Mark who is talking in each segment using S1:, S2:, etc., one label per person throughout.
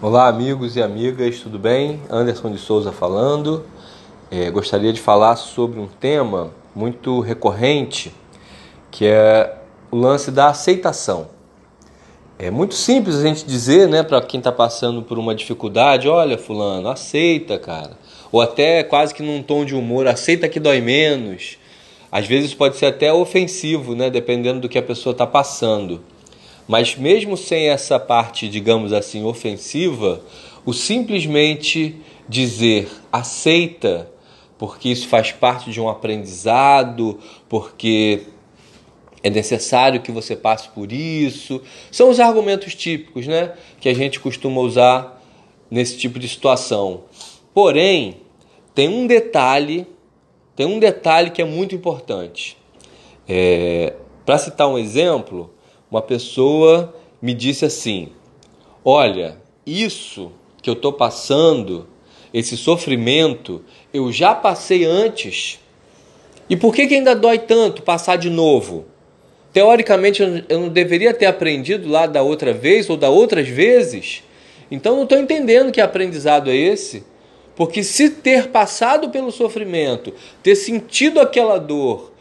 S1: Olá, amigos e amigas, tudo bem? Anderson de Souza falando. É, gostaria de falar sobre um tema muito recorrente, que é o lance da aceitação. É muito simples a gente dizer, né, para quem está passando por uma dificuldade: olha, Fulano, aceita, cara. Ou até quase que num tom de humor: aceita que dói menos. Às vezes pode ser até ofensivo, né, dependendo do que a pessoa está passando. Mas mesmo sem essa parte, digamos assim, ofensiva, o simplesmente dizer aceita, porque isso faz parte de um aprendizado, porque é necessário que você passe por isso, são os argumentos típicos, né, que a gente costuma usar nesse tipo de situação. Porém, tem um detalhe, tem um detalhe que é muito importante. É, Para citar um exemplo, uma pessoa me disse assim: Olha, isso que eu estou passando, esse sofrimento, eu já passei antes. E por que, que ainda dói tanto passar de novo? Teoricamente eu não deveria ter aprendido lá da outra vez ou da outras vezes. Então não estou entendendo que aprendizado é esse. Porque se ter passado pelo sofrimento, ter sentido aquela dor,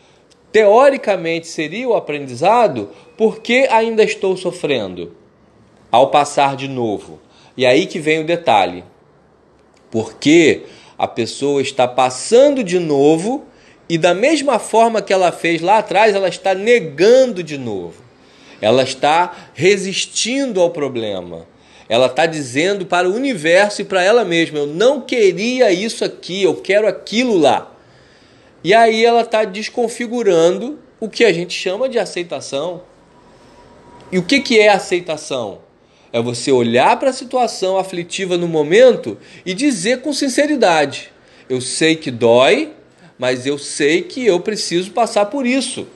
S1: teoricamente seria o aprendizado, por que ainda estou sofrendo ao passar de novo? E aí que vem o detalhe. Porque a pessoa está passando de novo e da mesma forma que ela fez lá atrás, ela está negando de novo. Ela está resistindo ao problema. Ela está dizendo para o universo e para ela mesma: eu não queria isso aqui, eu quero aquilo lá. E aí ela está desconfigurando o que a gente chama de aceitação. E o que, que é aceitação? É você olhar para a situação aflitiva no momento e dizer com sinceridade: eu sei que dói, mas eu sei que eu preciso passar por isso.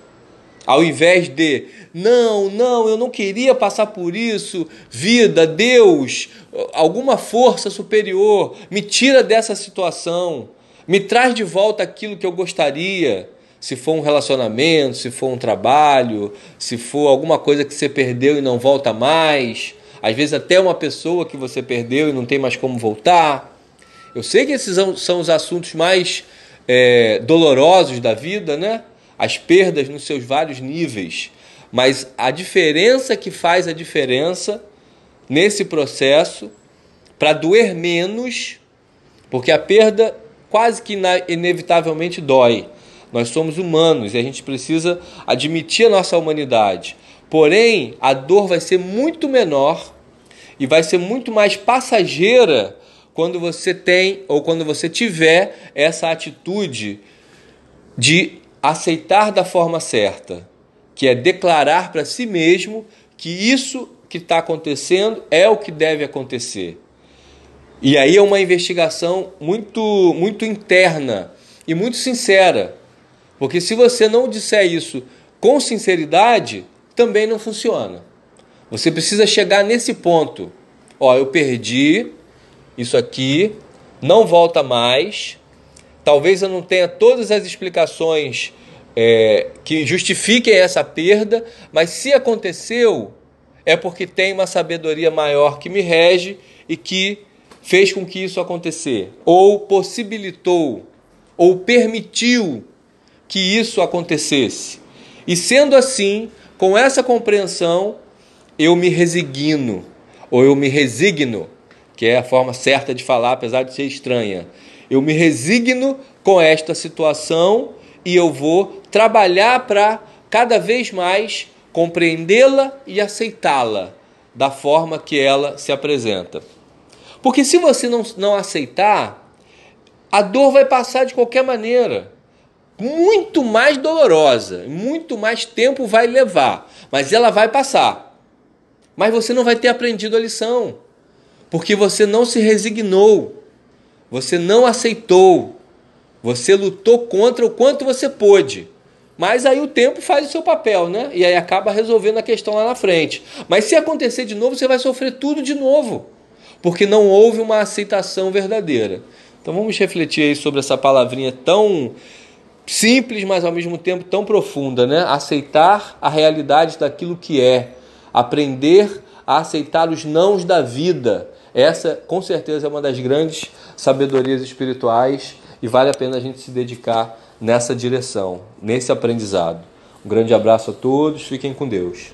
S1: Ao invés de, não, não, eu não queria passar por isso, vida, Deus, alguma força superior, me tira dessa situação, me traz de volta aquilo que eu gostaria se for um relacionamento, se for um trabalho, se for alguma coisa que você perdeu e não volta mais, às vezes até uma pessoa que você perdeu e não tem mais como voltar. Eu sei que esses são os assuntos mais é, dolorosos da vida, né? As perdas nos seus vários níveis. Mas a diferença que faz a diferença nesse processo, para doer menos, porque a perda quase que inevitavelmente dói. Nós somos humanos e a gente precisa admitir a nossa humanidade. Porém, a dor vai ser muito menor e vai ser muito mais passageira quando você tem ou quando você tiver essa atitude de aceitar da forma certa, que é declarar para si mesmo que isso que está acontecendo é o que deve acontecer. E aí é uma investigação muito, muito interna e muito sincera. Porque se você não disser isso com sinceridade, também não funciona. Você precisa chegar nesse ponto. Ó, eu perdi isso aqui, não volta mais. Talvez eu não tenha todas as explicações é, que justifiquem essa perda, mas se aconteceu, é porque tem uma sabedoria maior que me rege e que fez com que isso acontecer, ou possibilitou, ou permitiu que isso acontecesse. E sendo assim, com essa compreensão, eu me resigno, ou eu me resigno, que é a forma certa de falar, apesar de ser estranha. Eu me resigno com esta situação e eu vou trabalhar para cada vez mais compreendê-la e aceitá-la da forma que ela se apresenta. Porque se você não, não aceitar, a dor vai passar de qualquer maneira muito mais dolorosa, muito mais tempo vai levar, mas ela vai passar. Mas você não vai ter aprendido a lição, porque você não se resignou, você não aceitou, você lutou contra o quanto você pôde. Mas aí o tempo faz o seu papel, né? E aí acaba resolvendo a questão lá na frente. Mas se acontecer de novo, você vai sofrer tudo de novo, porque não houve uma aceitação verdadeira. Então vamos refletir aí sobre essa palavrinha tão simples, mas ao mesmo tempo tão profunda, né? Aceitar a realidade daquilo que é, aprender a aceitar os nãos da vida. Essa, com certeza, é uma das grandes sabedorias espirituais e vale a pena a gente se dedicar nessa direção, nesse aprendizado. Um grande abraço a todos, fiquem com Deus.